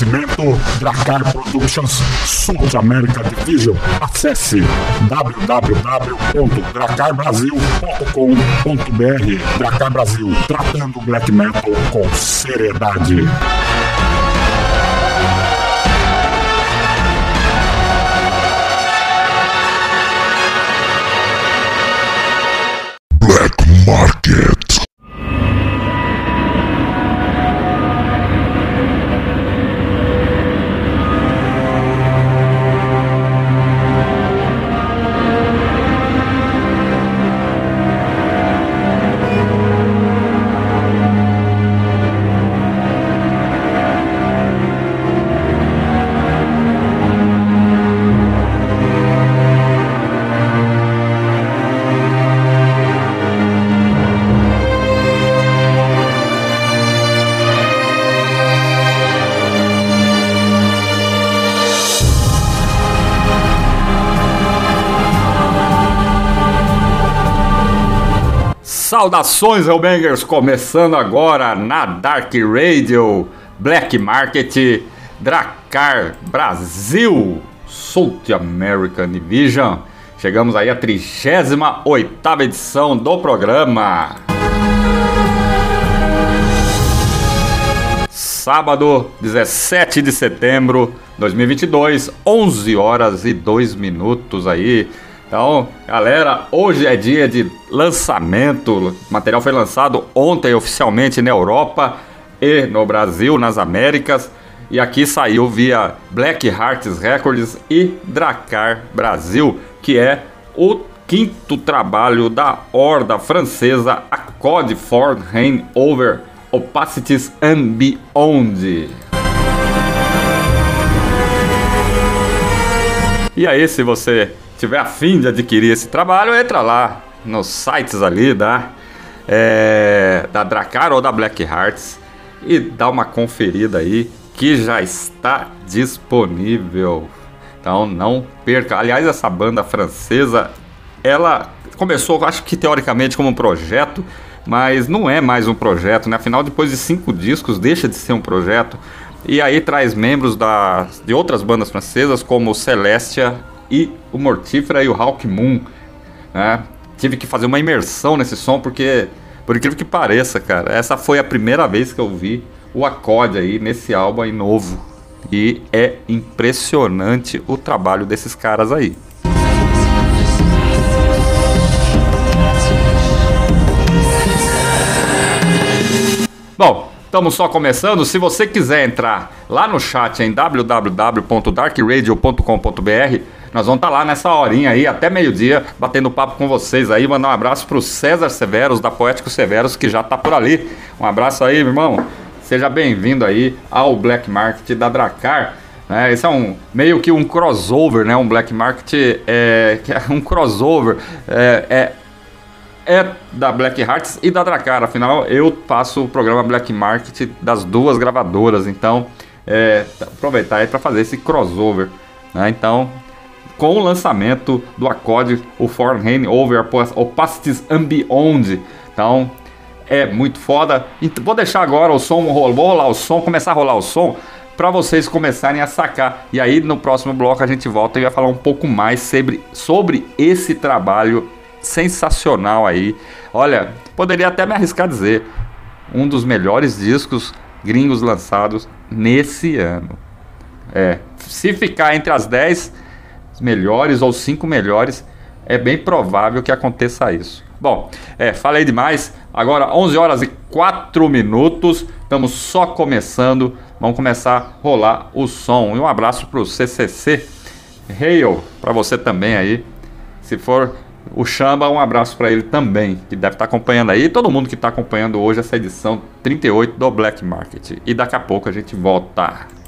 Oferecimento Dracar Productions South America Division. Acesse www.dracarbrasil.com.br Dracar Brasil, tratando black metal com seriedade. Saudações, Hellbangers! Começando agora na Dark Radio, Black Market, Dracar Brasil, South American Division. Chegamos aí à 38 edição do programa. Sábado, 17 de setembro de 2022, 11 horas e 2 minutos aí. Então, galera, hoje é dia de lançamento. O material foi lançado ontem oficialmente na Europa e no Brasil, nas Américas. E aqui saiu via Black Hearts Records e Dracar Brasil, que é o quinto trabalho da horda francesa Code for Reign Over Opacities and Beyond. E aí, se você tiver afim de adquirir esse trabalho, entra lá nos sites ali da, é, da Dracar ou da Black Hearts e dá uma conferida aí que já está disponível. Então não perca. Aliás, essa banda francesa, ela começou, acho que teoricamente como um projeto, mas não é mais um projeto, né? Afinal, depois de cinco discos, deixa de ser um projeto. E aí traz membros da, de outras bandas francesas, como Celestia e o Mortífera e o Hawk Moon. Né? Tive que fazer uma imersão nesse som porque, por incrível que pareça, cara, essa foi a primeira vez que eu vi o acorde aí nesse álbum aí novo. E é impressionante o trabalho desses caras aí. Bom, estamos só começando. Se você quiser entrar lá no chat em www.darkradio.com.br, nós vamos estar lá nessa horinha aí, até meio-dia, batendo papo com vocês aí. Mandar um abraço pro César Severos, da Poético Severos, que já tá por ali. Um abraço aí, meu irmão. Seja bem-vindo aí ao Black Market da Dracar. É, esse é um meio que um crossover, né? Um Black Market é, que é um crossover. É, é, é da Black Hearts e da Dracar. Afinal, eu passo o programa Black Market das duas gravadoras. Então, é, aproveitar aí para fazer esse crossover. Né? Então, com o lançamento do acorde, o Forehand Over Opacities and Beyond. Então, é muito foda. Então, vou deixar agora o som, vou rolar o som, começar a rolar o som para vocês começarem a sacar. E aí no próximo bloco a gente volta e vai falar um pouco mais sobre, sobre esse trabalho sensacional aí. Olha, poderia até me arriscar a dizer, um dos melhores discos gringos lançados nesse ano. É, se ficar entre as 10 melhores ou 5 melhores, é bem provável que aconteça isso. Bom, é, falei demais. Agora 11 horas e 4 minutos. Estamos só começando. Vamos começar a rolar o som. E um abraço para o CCC Hail para você também aí. Se for o Chamba, um abraço para ele também, que deve estar tá acompanhando aí. Todo mundo que está acompanhando hoje essa edição 38 do Black Market. E daqui a pouco a gente volta.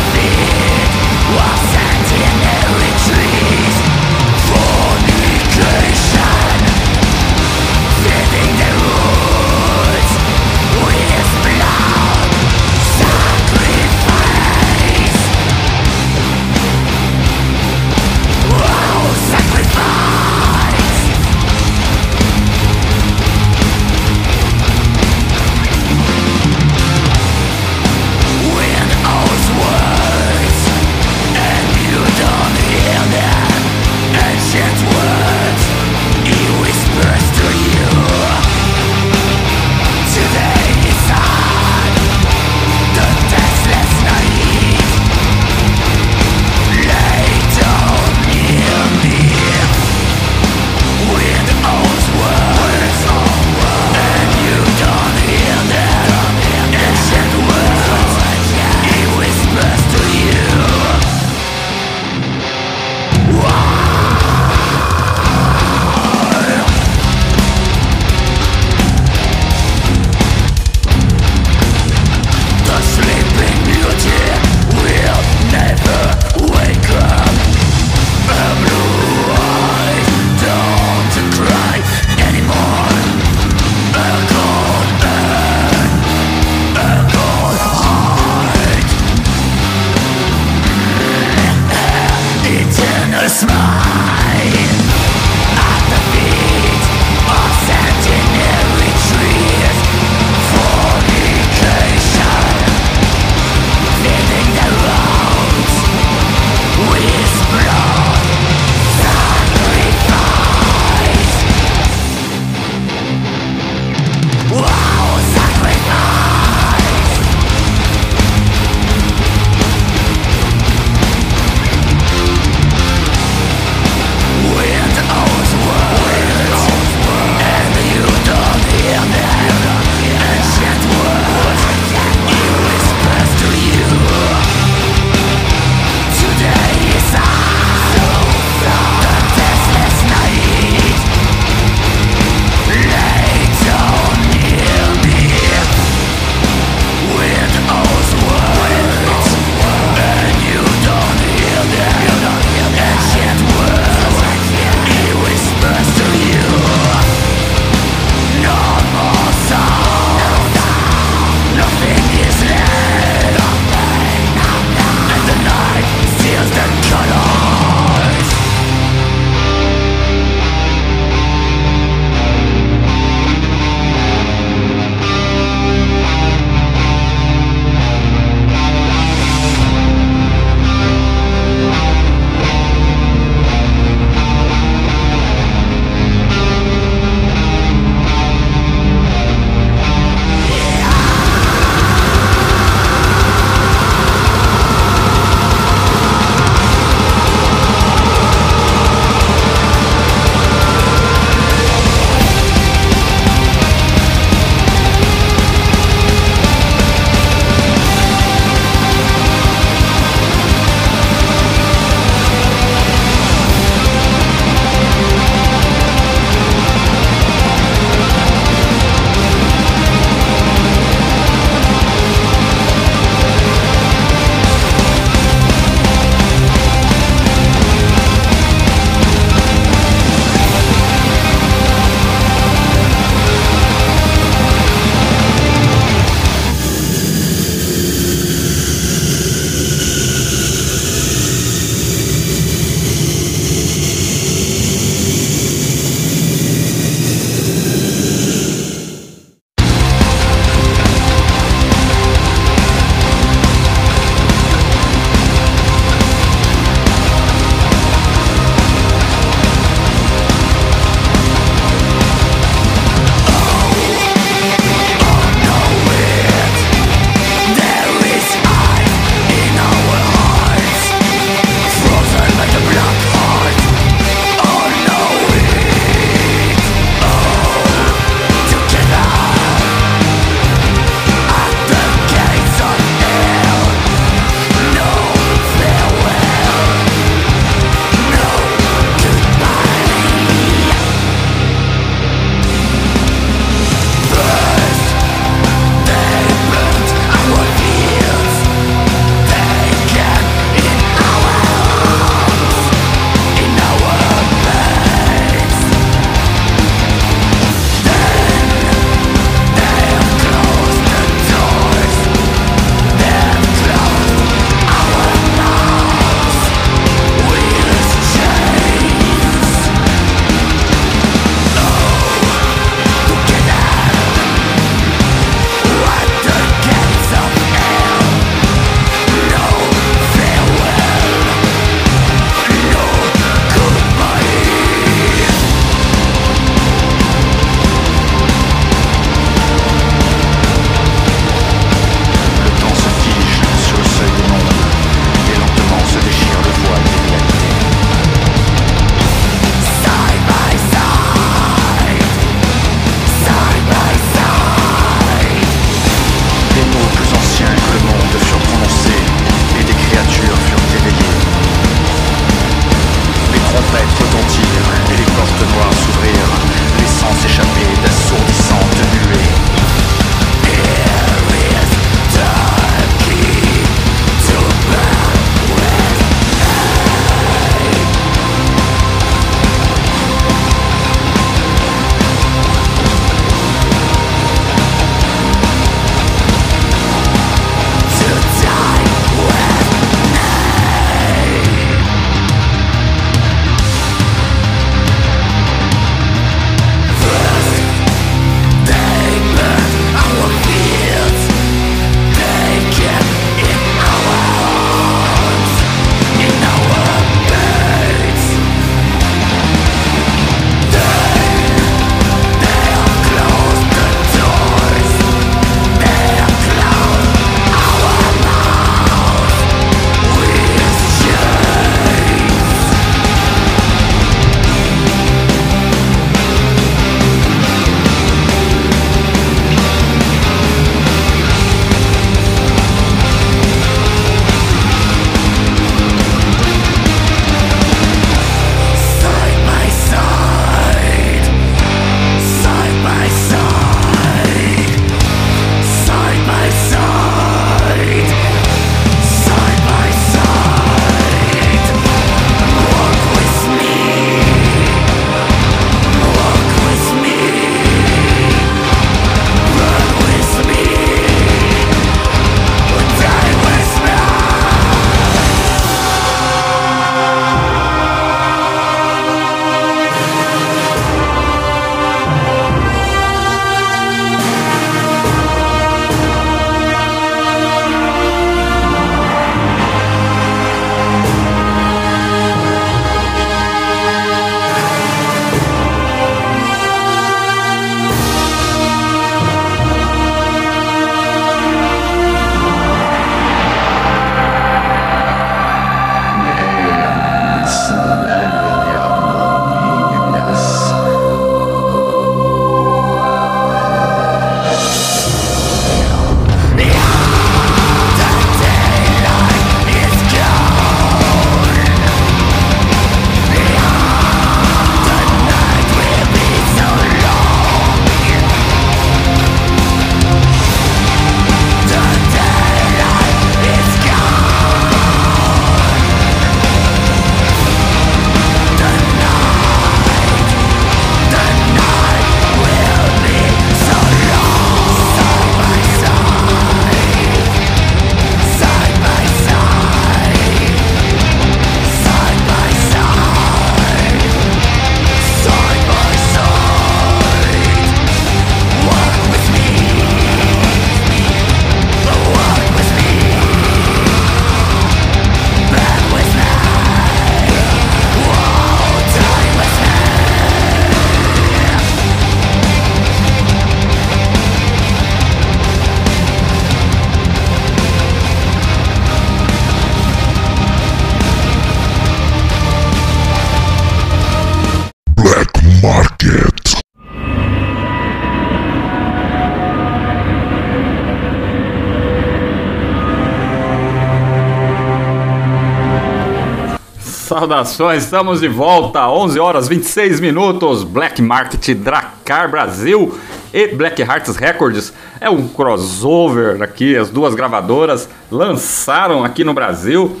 Saudações, estamos de volta, 11 horas 26 minutos. Black Market Dracar Brasil e Black Hearts Records é um crossover aqui. As duas gravadoras lançaram aqui no Brasil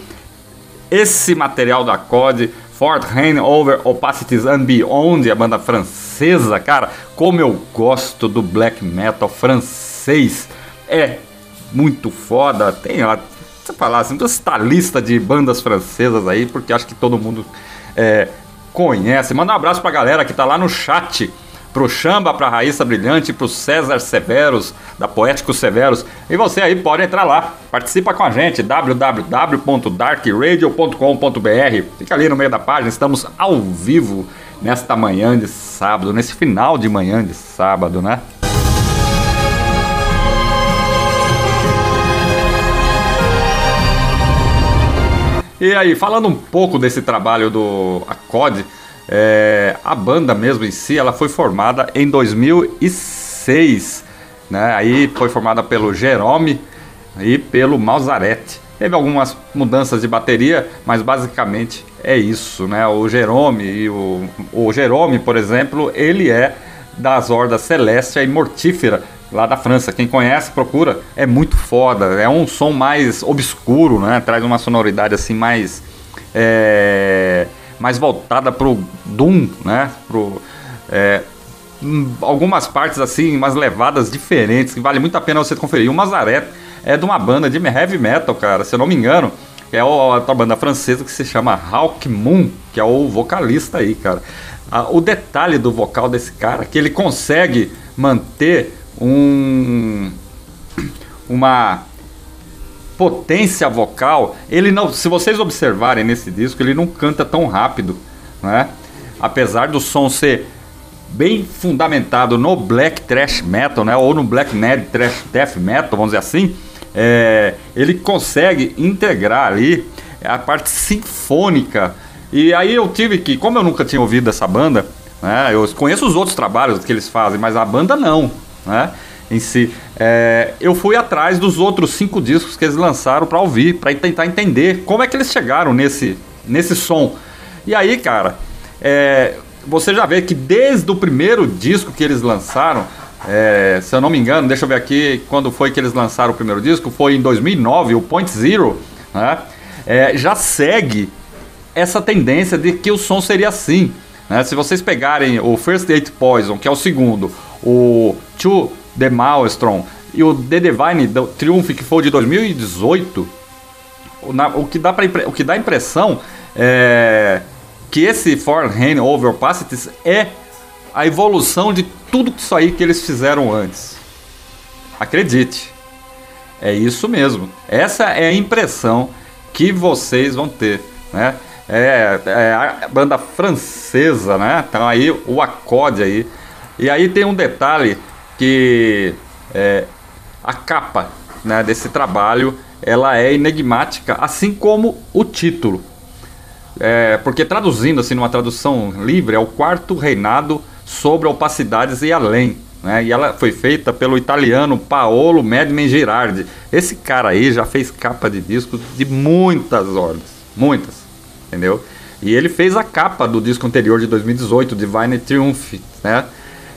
esse material da COD, Fort Rain Over Opacities and Beyond, a banda francesa. Cara, como eu gosto do black metal francês, é muito foda. Tem lá você falar assim, essa lista de bandas francesas aí, porque acho que todo mundo é, conhece. Manda um abraço pra galera que tá lá no chat. Pro Chamba, pra Raíssa Brilhante, pro César Severos, da Poético Severos. E você aí pode entrar lá, participa com a gente, www.darkradio.com.br. Fica ali no meio da página, estamos ao vivo nesta manhã de sábado, nesse final de manhã de sábado, né? E aí, falando um pouco desse trabalho do Acode, é, a banda mesmo em si, ela foi formada em 2006, né? Aí foi formada pelo Jerome e pelo Mausarete. Teve algumas mudanças de bateria, mas basicamente é isso, né? O Jerome e o, o Jerome, por exemplo, ele é das Hordas Celestia e Mortífera, lá da França. Quem conhece, procura. É muito foda. É um som mais obscuro, né? Traz uma sonoridade assim mais. É, mais voltada pro Doom, né? Pro, é, algumas partes assim, umas levadas diferentes, que vale muito a pena você conferir. O Mazaré é de uma banda de heavy metal, cara, se eu não me engano. É outra banda francesa que se chama Hawk Moon, que é o vocalista aí, cara. o detalhe do vocal desse cara é que ele consegue manter um, uma potência vocal. Ele não, se vocês observarem nesse disco, ele não canta tão rápido, né? Apesar do som ser bem fundamentado no black thrash metal, né? Ou no black mad thrash death metal, vamos dizer assim, é, ele consegue integrar ali a parte sinfônica. E aí eu tive que, como eu nunca tinha ouvido essa banda, né? Eu conheço os outros trabalhos que eles fazem, mas a banda não né? Em si, é, eu fui atrás dos outros cinco discos que eles lançaram para ouvir, para tentar entender como é que eles chegaram nesse, nesse som. E aí, cara, é, você já vê que desde o primeiro disco que eles lançaram, é, se eu não me engano, deixa eu ver aqui quando foi que eles lançaram o primeiro disco, foi em 2009, o Point Zero, né? É, já segue essa tendência de que o som seria assim. Né? Se vocês pegarem o First Date Poison, que é o segundo, o To The Maelstrom e o The Divine Triumph, que foi de 2018, o que dá, pra, o que dá a impressão é que esse For Rain Over é a evolução de tudo isso aí que eles fizeram antes. Acredite, é isso mesmo. Essa é a impressão que vocês vão ter, né? É, é a banda francesa, né? Então aí o acorde aí e aí tem um detalhe que é, a capa né, desse trabalho ela é enigmática, assim como o título. É, porque traduzindo assim numa tradução livre é o quarto reinado sobre opacidades e além. Né? E ela foi feita pelo italiano Paolo Medmen Girardi. Esse cara aí já fez capa de discos de muitas ordens, muitas, entendeu? E ele fez a capa do disco anterior de 2018, Divine Triumph, né?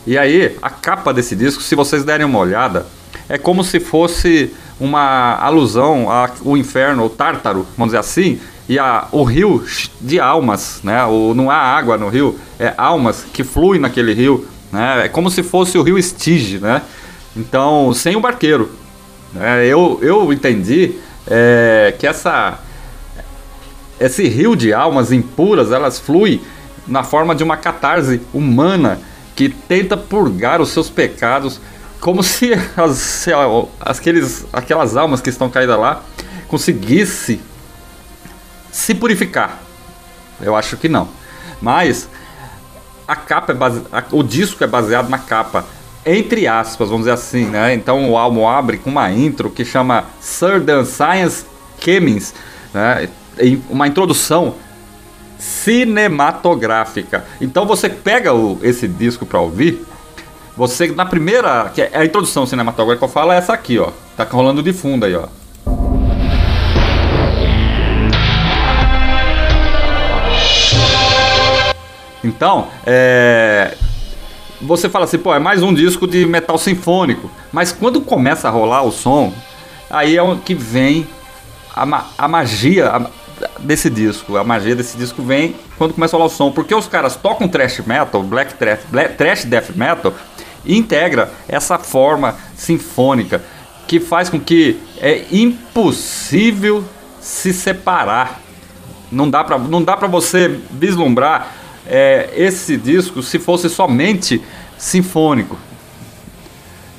E aí, a capa desse disco, se vocês derem uma olhada, é como se fosse uma alusão ao inferno, o Tártaro, vamos dizer assim, e a, o rio de almas, né? O, não há água no rio, é almas que fluem naquele rio, né? É como se fosse o rio Estige, né? Então, sem o barqueiro. Né? Eu, eu entendi é, que essa esse rio de almas impuras, elas fluem na forma de uma catarse humana que tenta purgar os seus pecados, como se, as, aqueles, aquelas almas que estão caídas lá conseguisse se purificar. Eu acho que não. Mas a capa é base... o disco é baseado na capa, entre aspas, vamos dizer assim, né? Então o álbum abre com uma intro que chama Certain Science Chemins, né? Uma introdução cinematográfica. Então você pega o, esse disco para ouvir, você na primeira, que é a introdução cinematográfica que eu falo é essa aqui, ó. Tá rolando de fundo aí, ó. Então, é, você fala assim, pô, é mais um disco de metal sinfônico. Mas quando começa a rolar o som, aí é que vem a, ma a magia desse disco. A magia desse disco vem quando começa a som. Porque os caras tocam thrash metal, black thrash, black, thrash death metal, e integra essa forma sinfônica que faz com que é impossível se separar. Não dá para não dá para você vislumbrar é, esse disco se fosse somente sinfônico.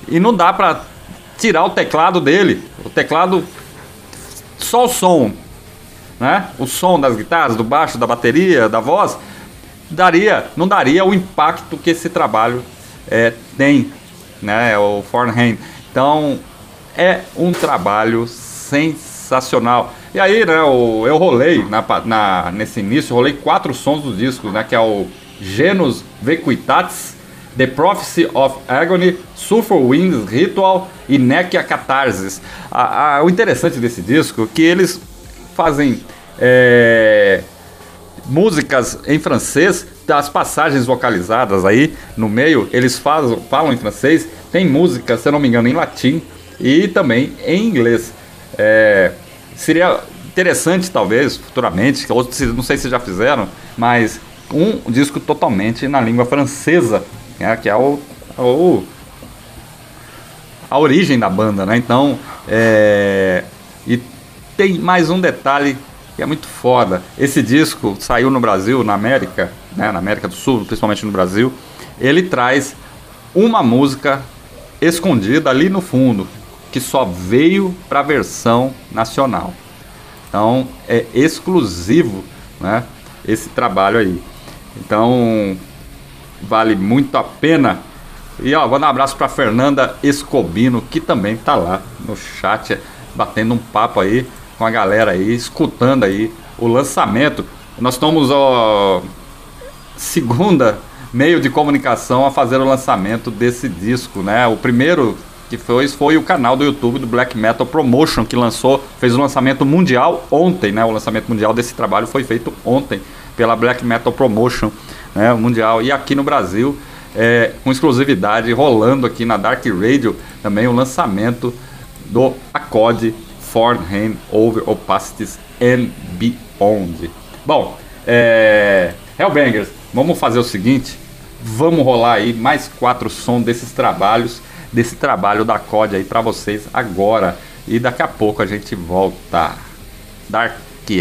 E não dá para tirar o teclado dele. O teclado só o som, né? O som das guitarras, do baixo, da bateria, da voz, daria, não daria o impacto que esse trabalho é, tem, né? O Fornheim. Então é um trabalho sensacional. E aí, né, eu, eu rolei na, na, nesse início, rolei quatro sons dos discos, né? Que é o Genus Vequitatis, The Prophecy of Agony, Sulfur Winds Ritual e Catharsis. A, a, o interessante desse disco é que eles fazem é, músicas em francês, das passagens vocalizadas aí no meio, eles fazem, falam em francês, tem música, se eu não me engano, em latim e também em inglês. É, seria interessante, talvez, futuramente, ou não sei se já fizeram, mas um disco totalmente na língua francesa, né, que é o, o, a origem da banda, né? Então, é, e tem mais um detalhe que é muito foda. Esse disco saiu no Brasil, na América, né, na América do Sul, principalmente no Brasil. Ele traz uma música escondida ali no fundo, que só veio para a versão nacional. Então é exclusivo, né, esse trabalho aí. Então vale muito a pena. E ó, vou dar um abraço para Fernanda Escobino, que também tá lá no chat, batendo um papo aí com a galera aí, escutando aí o lançamento. Nós estamos, ó, segunda meio de comunicação a fazer o lançamento desse disco, né? O primeiro que foi, foi o canal do YouTube do Black Metal Promotion, que lançou, fez o lançamento mundial ontem, né? O lançamento mundial desse trabalho foi feito ontem pela Black Metal Promotion, né? Mundial. E aqui no Brasil, é, com exclusividade, rolando aqui na Dark Radio, também o lançamento do Acode Fornheim Over Opacities and Beyond. Bom, é, Hellbangers, vamos fazer o seguinte, vamos rolar aí mais quatro sons desses trabalhos, desse trabalho da COD aí para vocês agora. E daqui a pouco a gente volta. Dark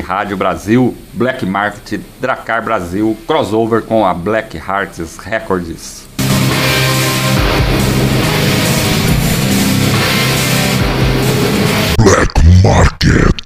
Rádio Brasil, Black Market, Dracar Brasil, crossover com a Black Hearts Records. Market.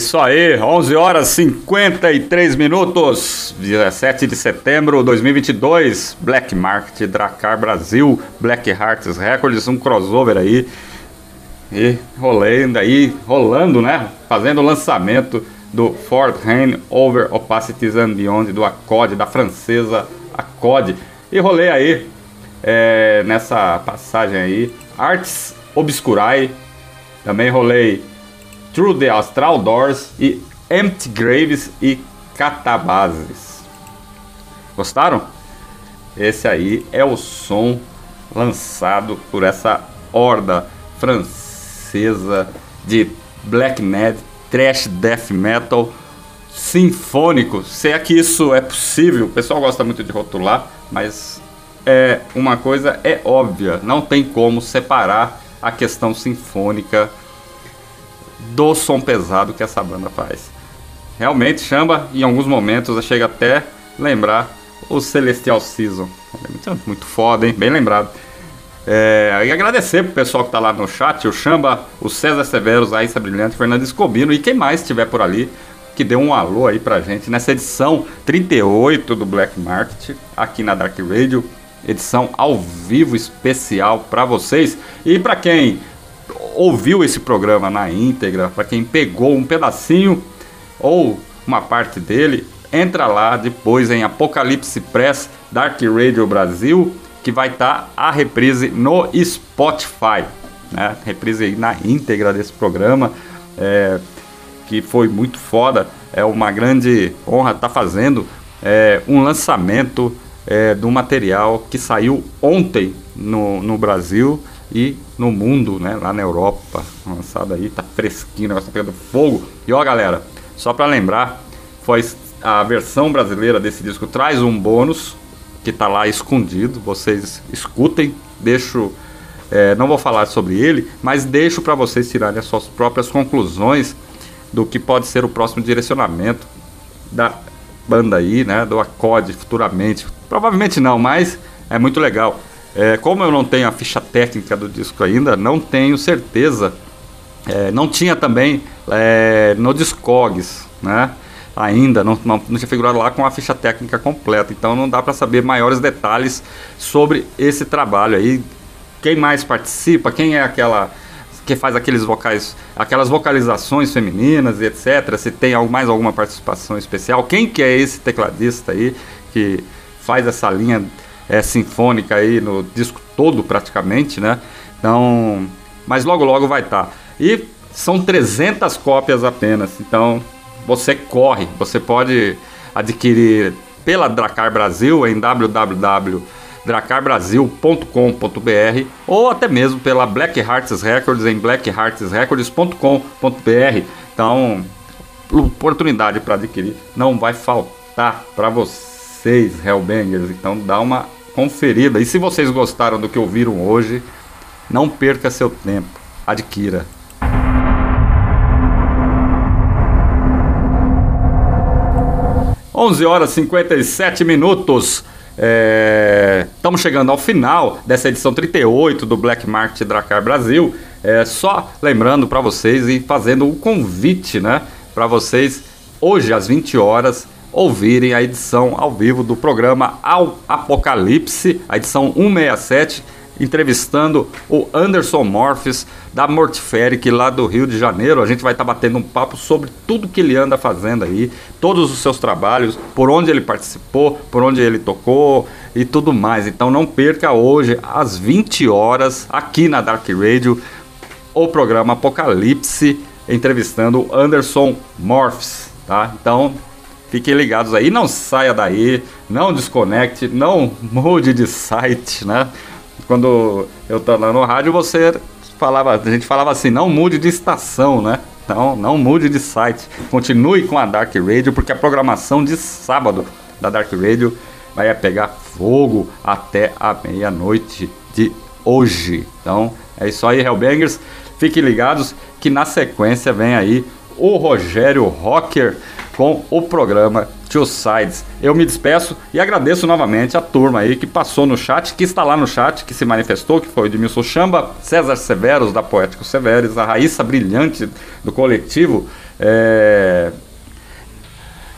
Isso aí, 11 horas 53 minutos, 17 de setembro de 2022, Black Market, Dracar Brasil, Black Hearts Records, um crossover aí. E rolando aí, rolando, né? Fazendo o lançamento do Ford Hand Over Opacities and Beyond do Acode, da francesa Acode. E rolei aí, é, nessa passagem aí, Arts Obscurae, também rolei Through the Astral Doors e Empty Graves e Catabases. Gostaram? Esse aí é o som lançado por essa horda francesa de black metal, thrash death metal sinfônico. Se é que isso é possível, o pessoal gosta muito de rotular, mas é uma coisa é óbvia, não tem como separar a questão sinfônica do som pesado que essa banda faz. Realmente chama, em alguns momentos, chega até lembrar o Celestial Season. Muito, muito foda, hein? Bem lembrado. É, e agradecer pro pessoal que tá lá no chat, o Chamba, o César Severos, a Aissa Brilhante, Fernando Escobino e quem mais estiver por ali, que deu um alô aí pra gente nessa edição 38 do Black Market, aqui na Dark Radio, edição ao vivo especial para vocês. E para quem ouviu esse programa na íntegra, para quem pegou um pedacinho ou uma parte dele, entra lá depois em Apocalipse Press Dark Radio Brasil, que vai estar tá a reprise no Spotify, né? Reprise na íntegra desse programa, é, que foi muito foda. É uma grande honra estar tá fazendo é, um lançamento é, do material que saiu ontem no, no Brasil e no mundo, né? Lá na Europa, lançado aí, tá fresquinho, o negócio tá pegando fogo. E ó, galera, só para lembrar, foi a versão brasileira desse disco traz um bônus que tá lá escondido. Vocês escutem, deixo. É, não vou falar sobre ele, mas deixo para vocês tirarem as suas próprias conclusões do que pode ser o próximo direcionamento da banda aí, né? Do acorde futuramente. Provavelmente não, mas é muito legal. É, como eu não tenho a ficha técnica do disco ainda, não tenho certeza. É, não tinha também é, no Discogs, né? Ainda não, não, não, tinha figurado lá com a ficha técnica completa, então não dá para saber maiores detalhes sobre esse trabalho aí. Quem mais participa, quem é aquela que faz aqueles vocais, aquelas vocalizações femininas e etc. Se tem mais alguma participação especial, quem que é esse tecladista aí que faz essa linha é, sinfônica aí no disco todo praticamente, né? Então, mas logo logo vai estar. Tá. E são 300 cópias apenas, então você corre, você pode adquirir pela Dracar Brasil em www.dracarbrasil.com.br ou até mesmo pela Black Hearts Records em blackheartsrecords.com.br. Então, oportunidade para adquirir não vai faltar para vocês, Hellbangers. Então, dá uma conferida. E se vocês gostaram do que ouviram hoje, não perca seu tempo. Adquira. Onze horas e 57 minutos. Estamos é, chegando ao final dessa edição 38 do Black Market Dracar Brasil. É, só lembrando para vocês e fazendo o um convite, né, para vocês hoje às 20 horas ouvirem a edição ao vivo do programa Ao Apocalipse, a edição 167, entrevistando o Anderson Morphes da Mortiferic lá do Rio de Janeiro. A gente vai estar tá batendo um papo sobre tudo que ele anda fazendo aí, todos os seus trabalhos, por onde ele participou, por onde ele tocou e tudo mais. Então não perca hoje às 20 horas aqui na Dark Radio o programa Apocalipse entrevistando o Anderson Morphs, tá? Então Fiquem ligados aí, não saia daí, não desconecte, não mude de site, né? Quando eu estava no rádio, você falava, a gente falava assim, não mude de estação, né? Então, não mude de site. Continue com a Dark Radio, porque a programação de sábado da Dark Radio vai pegar fogo até a meia-noite de hoje. Então, é isso aí, Hellbangers. Fiquem ligados que na sequência vem aí o Rogério Rocker com o programa Two Sides. Eu me despeço e agradeço novamente a turma aí que passou no chat, que está lá no chat, que se manifestou, que foi o Edmilson Chamba, César Severos, da Poético Severes, a Raíssa Brilhante, do coletivo é...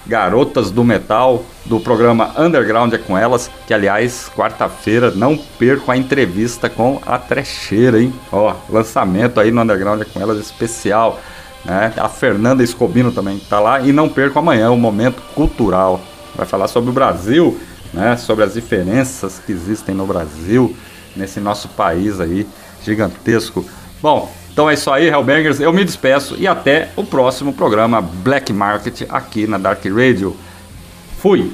Garotas do Metal, do programa Underground é com elas, que aliás, quarta-feira, não perco a entrevista com a trecheira, hein? Ó, lançamento aí no Underground é com elas especial. Né? A Fernanda Escobino também está lá. E não perco amanhã o Momento Cultural. Vai falar sobre o Brasil, né? sobre as diferenças que existem no Brasil, nesse nosso país aí gigantesco. Bom, então é isso aí, Hellbangers. Eu me despeço e até o próximo programa Black Market aqui na Dark Radio. Fui!